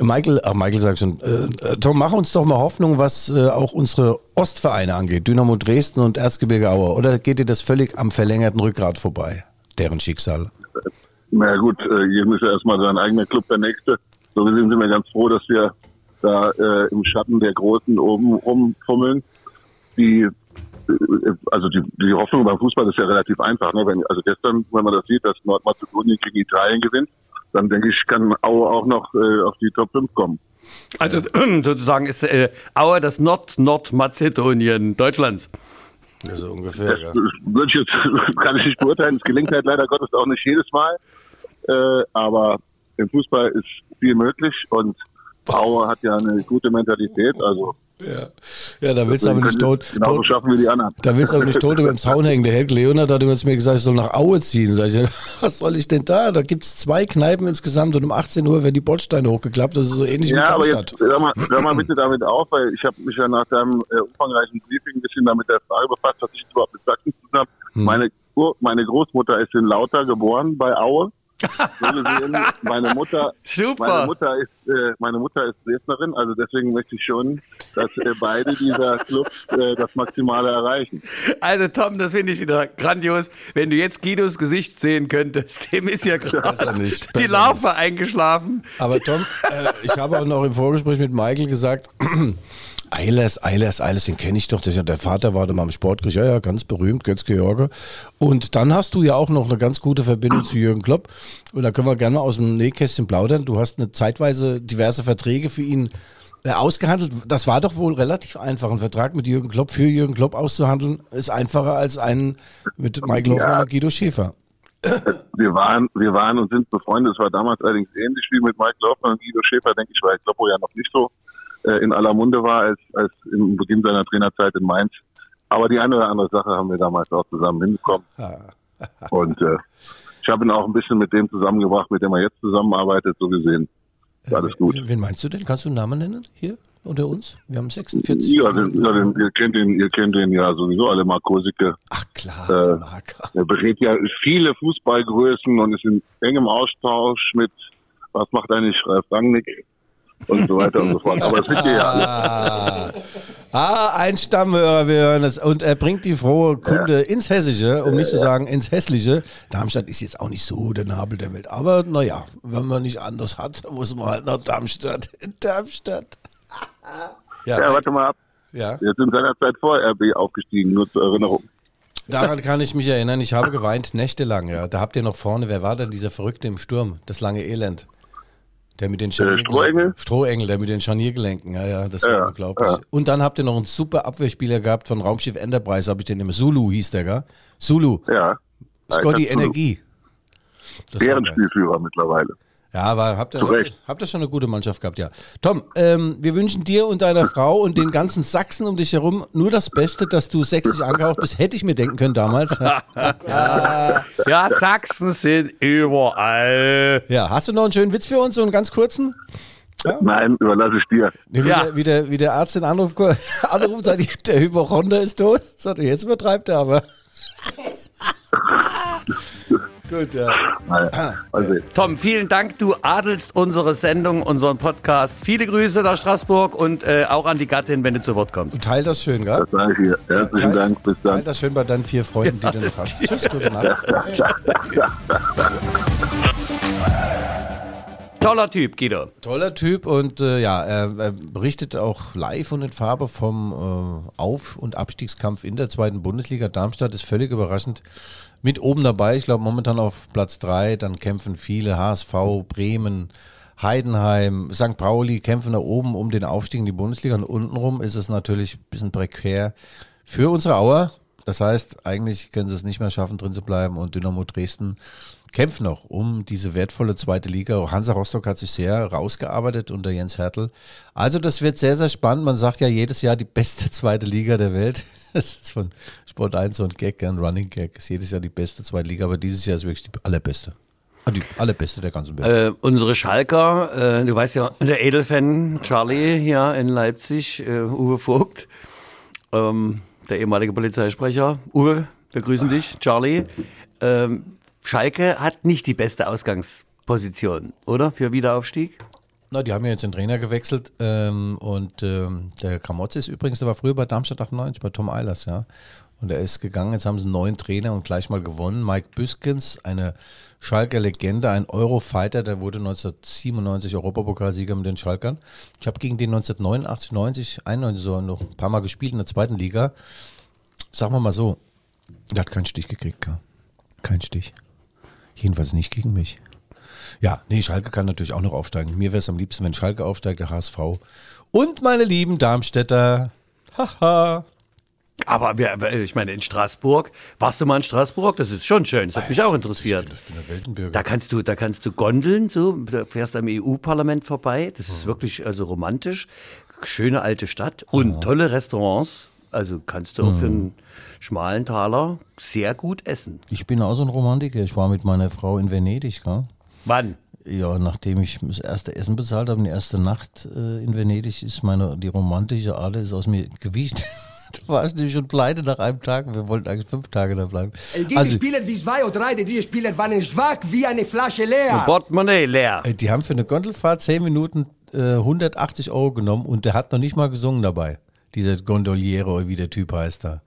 Michael, ach Michael sagt schon, äh, Tom, mach uns doch mal Hoffnung, was äh, auch unsere Ostvereine angeht. Dynamo Dresden und Erzgebirge Aue. Oder geht dir das völlig am verlängerten Rückgrat vorbei? Deren Schicksal. Na gut, äh, jedem ist ja erstmal sein eigener Club der nächste. So sind wir ganz froh, dass wir da äh, im Schatten der Großen oben rumfummeln. Die, äh, also die, die Hoffnung beim Fußball ist ja relativ einfach. Ne? Wenn, also gestern, wenn man das sieht, dass Nordmazedonien gegen Italien gewinnt, dann denke ich, kann Aue auch noch äh, auf die Top 5 kommen. Also sozusagen ist äh, Aue das Nord-Nordmazedonien Deutschlands. So ungefähr, Das würde ich jetzt, kann ich nicht beurteilen. Es gelingt halt leider Gottes auch nicht jedes Mal. Äh, aber im Fußball ist viel möglich und Aue hat ja eine gute Mentalität. Also Ja, ja da willst du aber nicht tot, Genauso tot, schaffen wir die anderen. Da willst du aber nicht tot über den Zaun hängen. Der Helge Leonard hat übrigens mir gesagt, ich soll nach Aue ziehen. Sag ich, was soll ich denn da? Da gibt es zwei Kneipen insgesamt und um 18 Uhr werden die Bordsteine hochgeklappt. Das ist so ähnlich Ja, wie aber Darmstadt. jetzt hör mal, hör mal bitte damit auf, weil ich habe mich ja nach deinem äh, umfangreichen Briefing ein bisschen damit der Frage befasst, was ich überhaupt mit Sachsen zu tun habe. Hm. Meine, meine Großmutter ist in Lauter geboren bei Aue. Meine Mutter, Super. meine Mutter ist, äh, meine Mutter ist Dresdnerin, also deswegen möchte ich schon, dass äh, beide dieser Clubs äh, das Maximale erreichen. Also Tom, das finde ich wieder grandios. Wenn du jetzt Guidos Gesicht sehen könntest, dem ist ja gerade die Larve eingeschlafen. Aber Tom, äh, ich habe auch noch im Vorgespräch mit Michael gesagt, Eilers, Eilers, Eilers, den kenne ich doch. Das ja, der Vater war da mal im Sportgericht, ja, ja, ganz berühmt, Götz-George. Und dann hast du ja auch noch eine ganz gute Verbindung zu Jürgen Klopp. Und da können wir gerne mal aus dem Nähkästchen plaudern. Du hast eine zeitweise diverse Verträge für ihn äh, ausgehandelt. Das war doch wohl relativ einfach. Ein Vertrag mit Jürgen Klopp für Jürgen Klopp auszuhandeln, ist einfacher als einen mit Michael Hoffmann Ja. und Guido Schäfer. Wir waren, wir waren und sind befreundet. Es war damals allerdings ähnlich wie mit Mike Laufmann und Guido Schäfer, denke ich, weil Kloppo ja noch nicht so äh, in aller Munde war als, als im Beginn seiner Trainerzeit in Mainz. Aber die eine oder andere Sache haben wir damals auch zusammen hinbekommen. Und äh, ich habe ihn auch ein bisschen mit dem zusammengebracht, mit dem er jetzt zusammenarbeitet, so gesehen. Ist alles gut. Wen meinst du denn? Kannst du einen Namen nennen hier unter uns? Wir haben 46. Ja, den, ja den, ihr, kennt ihn, ihr kennt ihn ja sowieso alle, Kosicke. Ach klar, Äh. Er berät ja viele Fußballgrößen und ist in engem Austausch mit, was macht eigentlich Ralf Rangnick und so weiter und so fort. Aber das wisst ihr ja alle. Ah, ah, ein Stammhörer, wir hören es. Und er bringt die frohe Kunde ins Hessische, um nicht zu sagen ins Hässliche. Darmstadt ist jetzt auch nicht so der Nabel der Welt. Aber naja, wenn man nicht anders hat, muss man halt nach Darmstadt. Darmstadt. Ja, Ja, warte mal ab. ja, Wir sind seinerzeit vor RB aufgestiegen, nur zur Erinnerung. daran kann ich mich erinnern. Ich habe geweint nächtelang. Ja, da habt ihr noch vorne. Wer war denn dieser Verrückte im Sturm? Das lange Elend. Der mit den Scharniergelenken. Strohengel? Strohengel, der mit den Scharniergelenken. Ja, ja, das war Ja, unglaublich. ja. Und dann habt ihr noch einen super Abwehrspieler gehabt von Raumschiff Enterprise, habe ich den immer. Zulu hieß der, gell? Zulu. Ja. Scotty Energie. Geil. Bärenspielführer mittlerweile. Ja, aber habt ihr, habt ihr schon eine gute Mannschaft gehabt, ja. Tom, ähm, wir wünschen dir und deiner Frau und den ganzen Sachsen um dich herum nur das Beste, dass du sächsisch angehaucht bist. Hätte ich mir denken können damals. Ja, Sachsen sind überall. Ja, hast du noch einen schönen Witz für uns, so einen ganz kurzen? Nein, überlasse ich dir. Wie, Ja. der, wie, der, wie der Arzt den Anruf, anruft, sagt, der Hypochonder ist tot. Sagt er, jetzt übertreibt er aber. Gut, ja. Also, Tom, vielen Dank. Du adelst unsere Sendung, unseren Podcast. Viele Grüße nach Straßburg und äh, auch an die Gattin, wenn du zu Wort kommst. Teil das schön, gell? das sage ich hier. Herzlichen Teil- Dank, bis Teil dann. das schön bei deinen vier Freunden, die du noch hast. Tschüss, gute Nacht. Toller Typ, Guido. Toller Typ und äh, ja, er, er berichtet auch live und in Farbe vom äh, Auf- und Abstiegskampf in der zweiten Bundesliga. Darmstadt ist völlig überraschend mit oben dabei. Ich glaube momentan auf Platz drei. Dann kämpfen viele HSV, Bremen, Heidenheim, St. Pauli kämpfen da oben um den Aufstieg in die Bundesliga. Und untenrum ist es natürlich ein bisschen prekär für unsere Auer. Das heißt, eigentlich können sie es nicht mehr schaffen, drin zu bleiben. Und Dynamo Dresden kämpft noch um diese wertvolle zweite Liga. Hansa Rostock hat sich sehr rausgearbeitet unter Jens Hertel. Also das wird sehr, sehr spannend. Man sagt ja jedes Jahr die beste zweite Liga der Welt. Das ist von Sport 1 so ein Gag, ein Running Gag. Ist jedes Jahr die beste zweite Liga, aber dieses Jahr ist wirklich die allerbeste. Ah, Die allerbeste der ganzen Welt. Äh, unsere Schalker, äh, du weißt ja, der Edelfan Charlie hier in Leipzig, äh, Uwe Vogt, ähm, der ehemalige Polizeisprecher. Uwe, wir grüßen dich, Charlie. Ähm, Schalke hat nicht die beste Ausgangsposition, oder? Für Wiederaufstieg? Na, die haben ja jetzt den Trainer gewechselt ähm, und ähm, der Kramotze ist übrigens, der war früher bei Darmstadt 98, bei Tom Eilers, ja. Und er ist gegangen, jetzt haben sie einen neuen Trainer und gleich mal gewonnen. Mike Büskens, eine Schalker Legende, ein Eurofighter, der wurde 1997 Europapokalsieger mit den Schalkern. Ich habe gegen den 1989, 90, 91 so noch ein paar Mal gespielt in der zweiten Liga. Sagen wir mal so, der hat keinen Stich gekriegt, gell? Kein Stich. Jedenfalls nicht gegen mich. Ja, nee, Schalke kann natürlich auch noch aufsteigen. Mir wäre es am liebsten, wenn Schalke aufsteigt, der HSV. Und meine lieben Darmstädter. Haha. Aber wir, ich meine, in Straßburg, warst du mal in Straßburg? Das ist schon schön, das hat mich auch interessiert. Ich bin der Weltenbürger. Da kannst du, da kannst du gondeln, so, da fährst am EU-Parlament vorbei. Das ist wirklich also romantisch. Schöne alte Stadt und tolle Restaurants. Also kannst du auch für einen schmalen Taler sehr gut essen. Ich bin auch so ein Romantiker. Ich war mit meiner Frau in Venedig, gell? Wann? Ja, nachdem ich das erste Essen bezahlt habe, die erste Nacht äh, in Venedig, ist meine, die romantische Ader ist aus mir gewichen. da war ich nämlich schon pleite nach einem Tag. Wir wollten eigentlich fünf Tage da bleiben. Diese Also, Spieler wie zwei oder drei, diese Spieler waren schwach wie eine Flasche leer. Portemonnaie leer. äh, die haben für eine Gondelfahrt zehn Minuten äh, 180 Euro genommen und der hat noch nicht mal gesungen dabei. Dieser Gondoliere oder wie der Typ heißt da.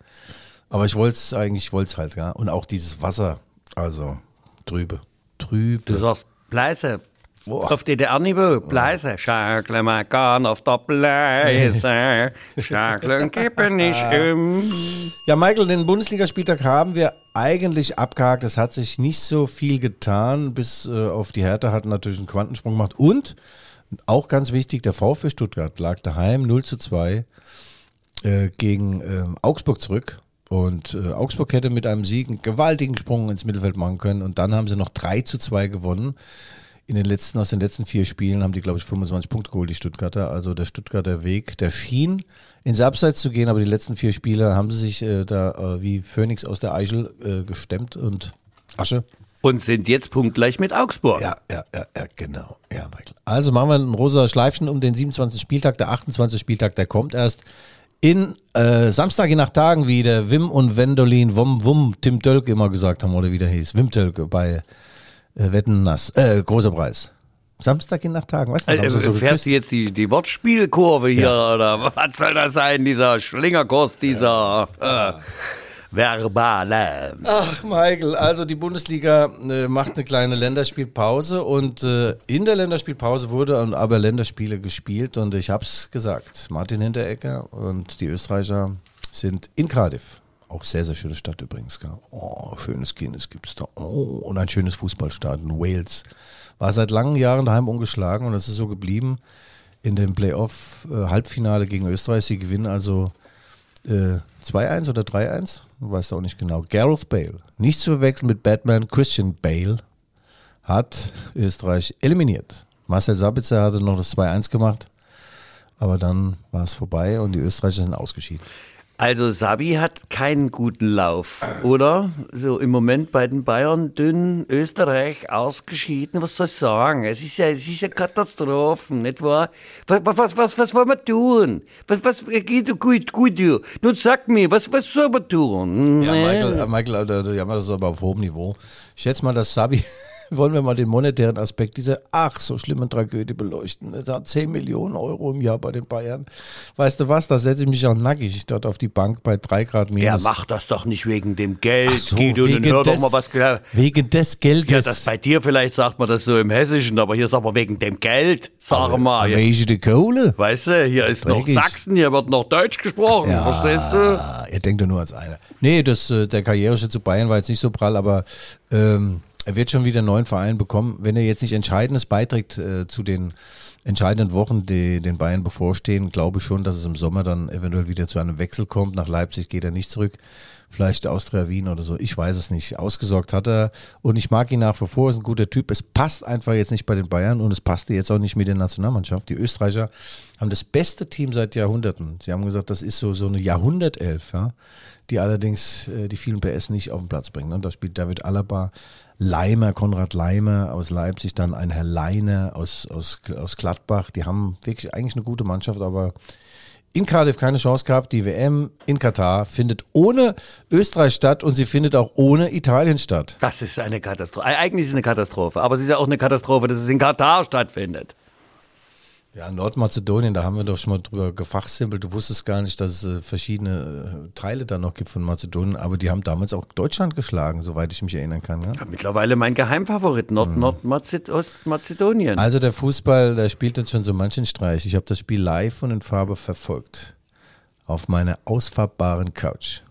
Aber ich wollte es eigentlich, ich wollte es halt, ja. Und auch dieses Wasser, also trübe. Trübe. Du sagst Pleise. Auf DDR-Niveau, Bleise, Schakle mal gern auf der Bleise, Schakle und kippe nicht um. Ja, Michael, den Bundesligaspieltag haben wir eigentlich abgehakt. Es hat sich nicht so viel getan, bis äh, auf die Härte hat natürlich einen Quantensprung gemacht. Und auch ganz wichtig, der VfB Stuttgart lag daheim 0 zu 2 äh, gegen äh, Augsburg zurück. Und äh, Augsburg hätte mit einem Sieg einen gewaltigen Sprung ins Mittelfeld machen können. Und dann haben sie noch 3 zu 2 gewonnen. In den letzten, aus den letzten vier Spielen haben die, glaube ich, 25 Punkte geholt, die Stuttgarter. Also der Stuttgarter Weg, der schien ins Abseits zu gehen, aber die letzten vier Spiele haben sie sich äh, da äh, wie Phönix aus der Eichel äh, gestemmt und Asche. Und sind jetzt punktgleich mit Augsburg. Ja, ja, ja, ja, genau. Ja, Michael. Also machen wir ein rosa Schleifchen um den 27. Spieltag. Der 28. Spieltag, der kommt erst in äh, Samstag nach Tagen, wie der Wim und Wendolin Wum Wum Tim Tölke immer gesagt haben oder wie der hieß. Wim Tölke bei äh, Wetten Nass. Äh, großer Preis. Samstag je nach Tagen, weißt du? Also, so fährst du jetzt die, die Wortspielkurve hier oder was soll das sein, dieser Schlingerkurs, dieser äh, verbale. Ach, Michael, also die Bundesliga äh, macht eine kleine Länderspielpause und äh, in der Länderspielpause wurde aber Länderspiele gespielt und ich hab's gesagt, Martin Hinteregger und die Österreicher sind in Cardiff. Auch sehr, sehr schöne Stadt übrigens. Oh, schönes Guinness gibt's da. Oh, und ein schönes Fußballstadion. Wales war seit langen Jahren daheim ungeschlagen und es ist so geblieben in dem Playoff-Halbfinale gegen Österreich. Sie gewinnen also äh, 2-1 oder 3-1, du weißt auch nicht genau. Gareth Bale, nicht zu verwechseln mit Batman Christian Bale, hat Österreich eliminiert. Marcel Sabitzer hatte noch das 2-1 gemacht, aber dann war es vorbei und die Österreicher sind ausgeschieden. Also Sabi hat keinen guten Lauf, oder? So im Moment bei den Bayern dünn, Österreich ausgeschieden. Was soll ich sagen? Es ist ja, es ist ja Katastrophen, nicht wahr? Was, was, was, was wollen wir tun? Was, was geht gut, gut, du? Nun sag mir, was, was soll man tun? Ja. Michael, äh, Michael äh, da- da- ja, das ist aber auf hohem Niveau. Ich schätze mal, dass Sabi, wollen wir mal den monetären Aspekt dieser ach so schlimmen Tragödie beleuchten. Es hat 10 Millionen Euro im Jahr bei den Bayern. Weißt du was, da setze ich mich auch nackig dort auf die Bank bei 3 Grad minus. Ja, mach das doch nicht wegen dem Geld, so, Guido, wegen hör doch des- mal was. Ja, Wegen des Geldes. das bei dir vielleicht sagt man das so im Hessischen, aber hier sagt man wegen dem Geld, sag mal. Ja. Die Kohle? Weißt du, hier ist noch. Sachsen, hier wird noch Deutsch gesprochen, verstehst du? Ihr denkt ja nur als einer. Nee, das, äh, der Karriereschritt zu Bayern war jetzt nicht so prall, aber ähm, er wird schon wieder einen neuen Verein bekommen. Wenn er jetzt nicht Entscheidendes beiträgt äh, zu den entscheidenden Wochen, die den Bayern bevorstehen, glaube ich schon, dass es im Sommer dann eventuell wieder zu einem Wechsel kommt. Nach Leipzig geht er nicht zurück. Vielleicht Austria Wien oder so. Ich weiß es nicht. Ausgesorgt hat er. Und ich mag ihn nach wie vor. Ist ein guter Typ. Es passt einfach jetzt nicht bei den Bayern und es passte jetzt auch nicht mit der Nationalmannschaft. Die Österreicher haben das beste Team seit Jahrhunderten. Sie haben gesagt, das ist so, so eine Jahrhundertelf, ja, die allerdings äh, die vielen PS nicht auf den Platz bringen. Ne? Da spielt David Alaba, Leimer, Konrad Leimer aus Leipzig, dann ein Herr Leiner aus, aus, aus Gladbach. Die haben wirklich eigentlich eine gute Mannschaft, aber in Cardiff keine Chance gehabt. Die WM in Katar findet ohne Österreich statt und sie findet auch ohne Italien statt. Das ist eine Katastrophe. Äh, Eigentlich ist es eine Katastrophe, aber es ist ja auch eine Katastrophe, dass es in Katar stattfindet. Ja, Nordmazedonien, da haben wir doch schon mal drüber gefachsimpelt. Du wusstest gar nicht, dass es äh, verschiedene äh, Teile da noch gibt von Mazedonien, aber die haben damals auch Deutschland geschlagen, soweit ich mich erinnern kann. Ja? Ja, mittlerweile mein Geheimfavorit, Nord Nordostmazedonien. Also der Fußball, der spielt jetzt schon so manchen Streich. Ich habe das Spiel live und in Farbe verfolgt. Auf meiner ausfahrbaren Couch.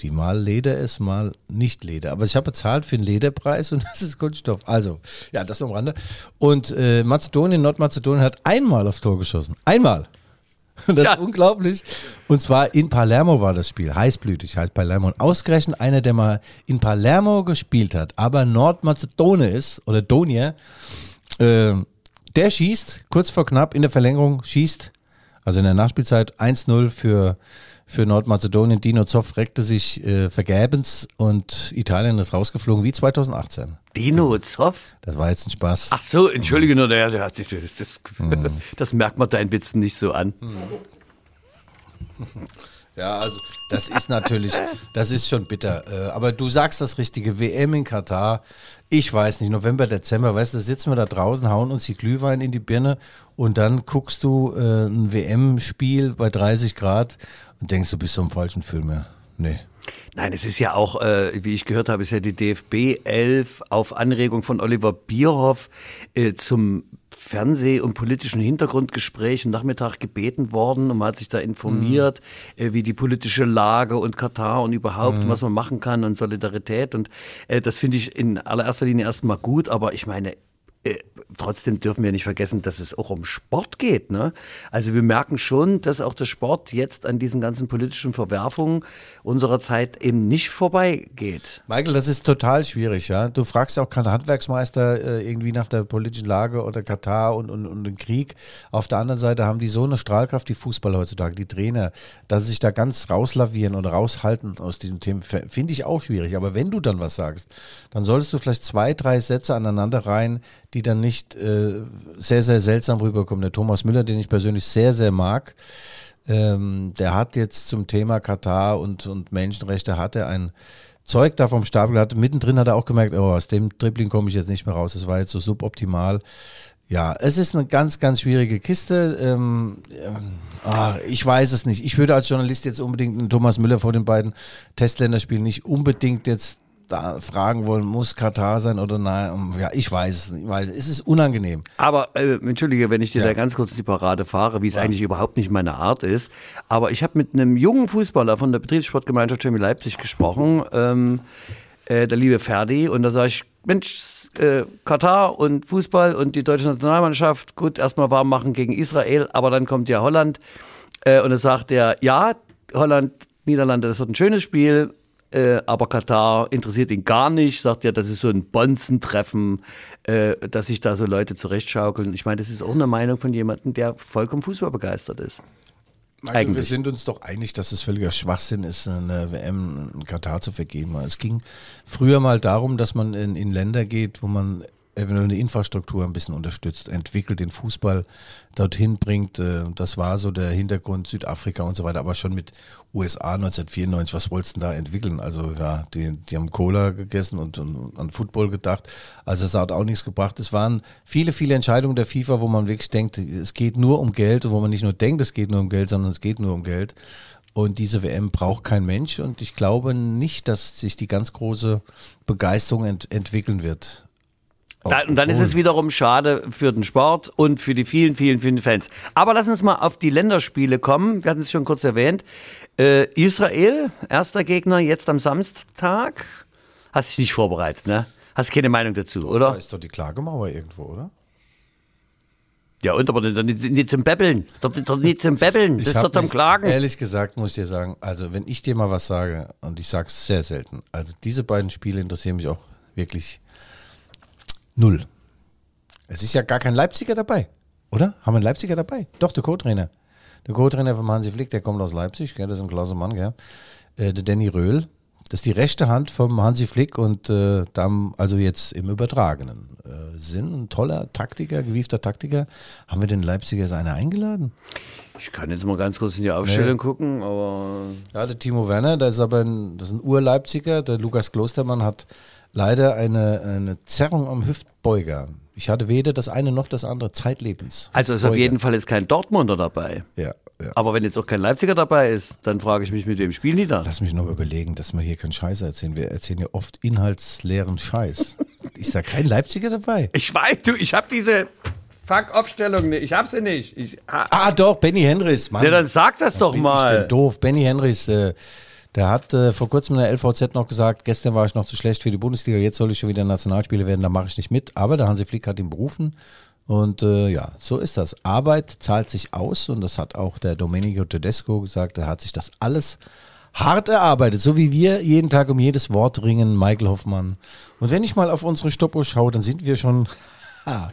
Die mal Leder ist, mal nicht Leder. Aber ich habe bezahlt für den Lederpreis und das ist Kunststoff. Also, ja, das am Rande. Und äh, Mazedonien, Nordmazedonien hat einmal aufs Tor geschossen. Einmal. Und das Ja. ist unglaublich. Und zwar in Palermo war das Spiel. Heißblütig heißt Palermo. Und ausgerechnet einer, der mal in Palermo gespielt hat, aber Nordmazedone ist, oder Donier, äh, der schießt kurz vor knapp in der Verlängerung, schießt, also in der Nachspielzeit 1-0 für, für Nordmazedonien. Dino Zoff reckte sich äh, vergebens und Italien ist rausgeflogen wie 2018. Dino Zoff? Das war jetzt ein Spaß. Ach so, entschuldige nur, der, der, das, das, Hm. das merkt man deinen Witzen nicht so an. Ja, also das ist natürlich, das ist schon bitter. Äh, aber du sagst das Richtige, WM in Katar, ich weiß nicht, November, Dezember, weißt du, sitzen wir da draußen, hauen uns die Glühwein in die Birne und dann guckst du äh, ein WM-Spiel bei 30 Grad und denkst, du bist so im falschen Film. Ja. Nee. Nein, es ist ja auch, äh, wie ich gehört habe, ist ja die DFB 11 auf Anregung von Oliver Bierhoff äh, zum Fernseh- und politischen Hintergrundgespräch am Nachmittag gebeten worden und man hat sich da informiert, Mhm. äh, wie die politische Lage und Katar und überhaupt, Mhm. was man machen kann und Solidarität. Und äh, das finde ich in allererster Linie erstmal gut, aber ich meine, äh, trotzdem dürfen wir nicht vergessen, dass es auch um Sport geht. Ne? Also wir merken schon, dass auch der Sport jetzt an diesen ganzen politischen Verwerfungen unserer Zeit eben nicht vorbeigeht. Michael, das ist total schwierig, ja. Du fragst auch keinen Handwerksmeister äh, irgendwie nach der politischen Lage oder Katar und, und, und dem Krieg. Auf der anderen Seite haben die so eine Strahlkraft, die Fußballer heutzutage, die Trainer, dass sie sich da ganz rauslavieren oder raushalten aus diesem Thema, finde ich auch schwierig. Aber wenn du dann was sagst, dann solltest du vielleicht zwei, drei Sätze aneinander rein, die dann nicht äh, sehr, sehr seltsam rüberkommen. Der Thomas Müller, den ich persönlich sehr, sehr mag, ähm, der hat jetzt zum Thema Katar und, und Menschenrechte hat er ein Zeug da vom Stapel gehabt. Mittendrin hat er auch gemerkt, oh, aus dem Dribbling komme ich jetzt nicht mehr raus. Das war jetzt so suboptimal. Ja, es ist eine ganz, ganz schwierige Kiste. Ähm, ähm, ah, ich weiß es nicht. Ich würde als Journalist jetzt unbedingt einen Thomas Müller vor den beiden Testländerspielen nicht unbedingt jetzt da fragen wollen, muss Katar sein oder nein. Ja, ich weiß es nicht. Ich weiß, es ist unangenehm. Aber äh, entschuldige, wenn ich dir Ja. da ganz kurz die Parade fahre, wie es eigentlich überhaupt nicht meine Art ist. Aber ich habe mit einem jungen Fußballer von der Betriebssportgemeinschaft Chemie Leipzig gesprochen, ähm, äh, der liebe Ferdi, und da sage ich, Mensch, äh, Katar und Fußball und die deutsche Nationalmannschaft, gut, erstmal warm machen gegen Israel, aber dann kommt ja Holland. Äh, und da sagt er, ja, Holland, Niederlande, das wird ein schönes Spiel, äh, aber Katar interessiert ihn gar nicht, sagt ja, das ist so ein Bonzentreffen, äh, dass sich da so Leute zurechtschaukeln. Ich meine, das ist auch eine Meinung von jemandem, der vollkommen Fußball begeistert ist. Michael, wir sind uns doch einig, dass es völliger Schwachsinn ist, eine WM in Katar zu vergeben. Es ging früher mal darum, dass man in, in Länder geht, wo man eventuell eine Infrastruktur ein bisschen unterstützt, entwickelt, den Fußball dorthin bringt. Äh, Das war so der Hintergrund Südafrika und so weiter, aber schon mit USA 1994, was wolltest du da entwickeln? Also ja, die, die haben Cola gegessen und, und an Football gedacht. Also es hat auch nichts gebracht. Es waren viele, viele Entscheidungen der FIFA, wo man wirklich denkt, es geht nur um Geld und wo man nicht nur denkt, es geht nur um Geld, sondern es geht nur um Geld. Und diese WM braucht kein Mensch und ich glaube nicht, dass sich die ganz große Begeisterung ent entwickeln wird. Da, und dann ist es wiederum schade für den Sport und für die vielen, vielen, vielen Fans. Aber lass uns mal auf die Länderspiele kommen. Wir hatten es schon kurz erwähnt. Äh, Israel, erster Gegner, jetzt am Samstag. Hast dich nicht vorbereitet, ne? Hast keine Meinung dazu, Da oder? ist doch die Klagemauer irgendwo, oder? Ja, und aber dann nicht, zum. Doch, doch nicht zum Bebbeln. Das ist doch zum Klagen. Ehrlich gesagt muss ich dir sagen, also wenn ich dir mal was sage, und ich sage es sehr selten, also diese beiden Spiele interessieren mich auch wirklich null. Es ist ja gar kein Leipziger dabei, oder? Haben wir einen Leipziger dabei? Doch, der Co-Trainer. Der Co-Trainer von Hansi Flick, der kommt aus Leipzig, gell, das ist ein klasse Mann, gell? Äh, der Danny Röhl. Das ist die rechte Hand vom Hansi Flick und äh, dann, also jetzt im übertragenen äh, Sinn, ein toller Taktiker, gewiefter Taktiker. Haben wir den Leipziger seine eingeladen? Ich kann jetzt mal ganz kurz in die Aufstellung gucken, aber Ja, der Timo Werner, der ist aber ein, das ist ein Urleipziger. Der Lukas Klostermann hat leider eine, eine Zerrung am Hüftbeuger. Ich hatte weder das eine noch das andere zeitlebens. also ist auf jeden Fall jetzt kein Dortmunder dabei. Ja, ja. Aber wenn jetzt auch kein Leipziger dabei ist, dann frage ich mich, mit wem spielen die da? Lass mich noch überlegen, dass wir hier keinen Scheiß erzählen. Wir erzählen ja oft inhaltsleeren Scheiß. ist da kein Leipziger dabei? Ich weiß, du, ich habe diese Fuck-Aufstellung nicht. Ich habe sie nicht. Ich, ah, Ah, doch, Benny Henrys. Mann. ja, dann sag das doch bin ich mal. denn doof. Benny Henrys, äh, der hat äh, vor kurzem in der LVZ noch gesagt, gestern war ich noch zu schlecht für die Bundesliga, jetzt soll ich schon wieder Nationalspieler werden, da mache ich nicht mit. Aber der Hansi Flick hat ihn berufen und äh, ja, so ist das. Arbeit zahlt sich aus und das hat auch der Domenico Tedesco gesagt, er hat sich das alles hart erarbeitet, so wie wir jeden Tag um jedes Wort ringen, Michael Hoffmann. Und wenn ich mal auf unsere Stoppuhr schaue, dann sind wir schon ha,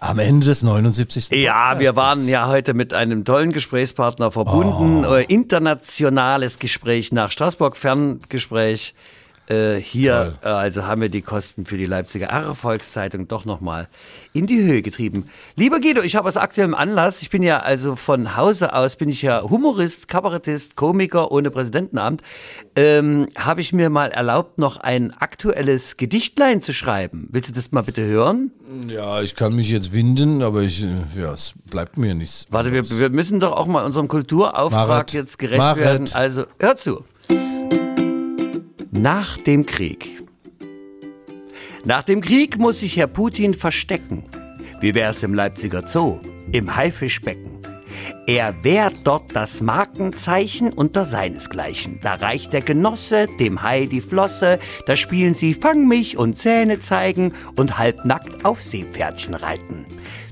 am Ende des 79. Ja, wir waren ja heute mit einem tollen Gesprächspartner verbunden. Oh. Äh, internationales Gespräch nach Straßburg, Ferngespräch. Äh, hier, äh, also haben wir die Kosten für die Leipziger Volkszeitung doch nochmal in die Höhe getrieben. Lieber Guido, ich habe aus aktuellem Anlass, ich bin ja also von Hause aus, bin ich ja Humorist, Kabarettist, Komiker ohne Präsidentenamt, ähm, habe ich mir mal erlaubt, noch ein aktuelles Gedichtlein zu schreiben. Willst du das mal bitte hören? Ja, ich kann mich jetzt winden, aber ich, äh, ja, es bleibt mir nichts. Warte, wir, wir müssen doch auch mal unserem Kulturauftrag Machet. jetzt gerecht Machet. werden. Also, hör zu. Nach dem Krieg. Nach dem Krieg muss sich Herr Putin verstecken. Wie wär's im Leipziger Zoo? Im Haifischbecken. Er wehrt dort das Markenzeichen unter seinesgleichen. Da reicht der Genosse dem Hai die Flosse, da spielen sie Fang mich und Zähne zeigen und halbnackt auf Seepferdchen reiten.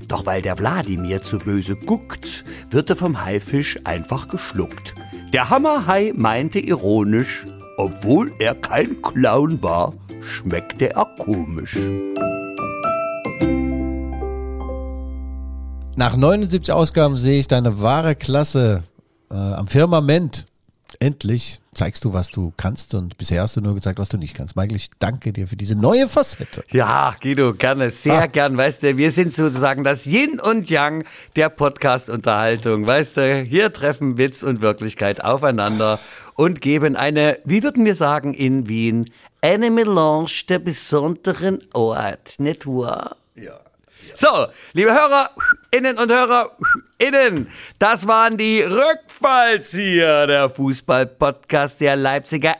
Doch weil der Wladimir zu böse guckt, wird er vom Haifisch einfach geschluckt. Der Hammerhai meinte ironisch, obwohl er kein Clown war, schmeckte er komisch. Nach 79 Ausgaben sehe ich deine wahre Klasse äh, am Firmament. Endlich zeigst du, was du kannst und bisher hast du nur gezeigt, was du nicht kannst. Michael, ich danke dir für diese neue Facette. Ja, Guido, gerne, sehr Ah. gern. Weißt du, wir sind sozusagen das Yin und Yang der Podcast-Unterhaltung. Weißt du, hier treffen Witz und Wirklichkeit aufeinander und geben eine, wie würden wir sagen in Wien, eine Melange der besonderen Art, nicht wahr? So, liebe Hörer, Innen und Hörer, Innen, das waren die Rückfallzieher, der Fußball-Podcast der Leipziger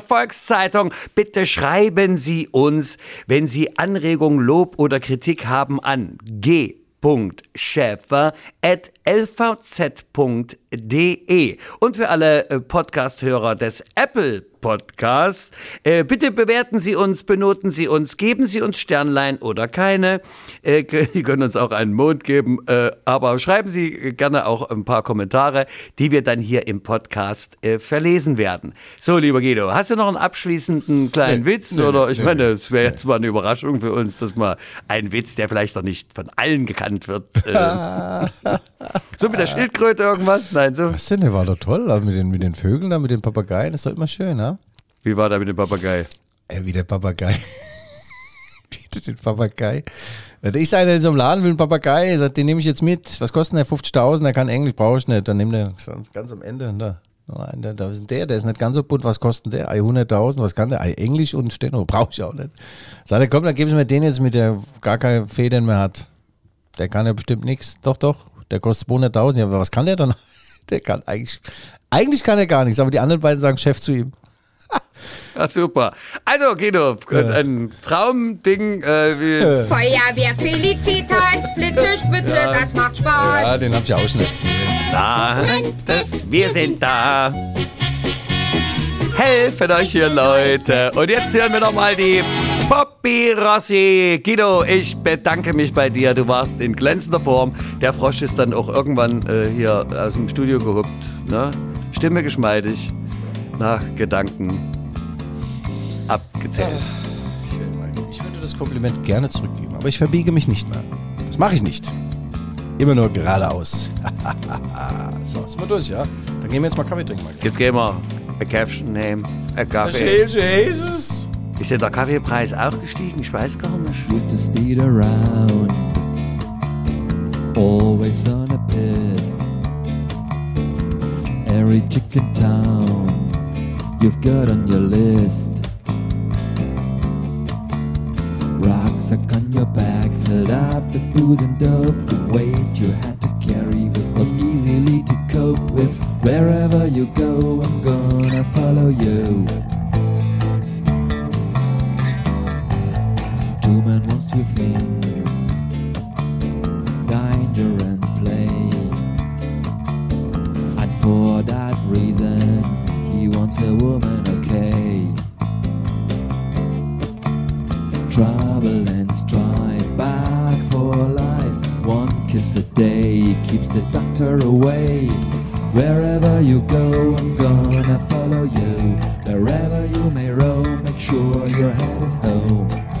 Volkszeitung. Bitte schreiben Sie uns, wenn Sie Anregungen, Lob oder Kritik haben, an g lvz.de. Und für alle äh, Podcast-Hörer des Apple Podcasts, äh, bitte bewerten Sie uns, benoten Sie uns, geben Sie uns Sternlein oder keine. Äh, Sie können uns auch einen Mond geben, äh, aber schreiben Sie gerne auch ein paar Kommentare, die wir dann hier im Podcast äh, verlesen werden. So, lieber Guido, hast du noch einen abschließenden kleinen Nee, Witz? nee, oder ich nee, meine, es wäre jetzt mal eine Überraschung für uns, dass mal ein Witz, der vielleicht noch nicht von allen gekannt wird. Äh, so mit der Schildkröte irgendwas? Nein, so. Was denn? Der war doch toll. Also mit, den, mit den Vögeln da, mit den Papageien. ist doch immer schön, ha? Wie war da mit dem Papagei? Äh, wie der Papagei. wie den Papagei. Ich sage, in so einem Laden will einen Papagei. Sagt, den nehme ich jetzt mit. Was kostet der? 50.000. Der kann Englisch, brauche ich nicht. Dann nimmt er ganz am Ende. Da. Nein, da, da ist der, der ist nicht ganz so bunt. Was kostet der? Ei, 100.000. Was kann der? Englisch und Steno. Brauche ich auch nicht. Sagt er, komm, dann gebe ich mir den jetzt mit, der gar keine Federn mehr hat. Der kann ja bestimmt nichts. Doch, doch. Der kostet 200.000. Ja, aber was kann der dann? Der kann eigentlich, eigentlich kann er gar nichts. Aber die anderen beiden sagen Chef zu ihm. Ah, super. Also, Guido, ein Traumding. Äh, wie, Feuerwehr Felicitas, Flitze, Spitze, das macht Spaß. Ja, den hab ich auch schon erzählt. da, das, wir sind da. Helfen euch hier, Leute. Und jetzt hören wir noch mal die Poppy Rossi. Guido, ich bedanke mich bei dir. Du warst in glänzender Form. Der Frosch ist dann auch irgendwann äh, hier aus dem Studio gehuckt. Ne? Stimme geschmeidig. Nach Gedanken abgezählt. Ich würde das Kompliment gerne zurückgeben, aber ich verbiege mich nicht mehr. Das mache ich nicht. Immer nur geradeaus. so, sind wir durch, ja? Dann gehen wir jetzt mal Kaffee trinken. Jetzt gehen wir ein Käffchen nehmen. Ein Kaffee. Jesus! Ist ja der Kaffeepreis auch gestiegen? Ich weiß gar nicht. used to speed around, always on a piss. Every chicken town you've got on your list. Rucksack on your back, filled up with booze and dope. The weight you had to carry was, was easily to cope with. Wherever you go, I'm gonna follow you. Men wants two things danger and play. And for that reason, he wants a woman, okay. Trouble and strife, back for life. One kiss a day keeps the doctor away. Wherever you go, I'm gonna follow you. Wherever you may roam, make sure your head is home.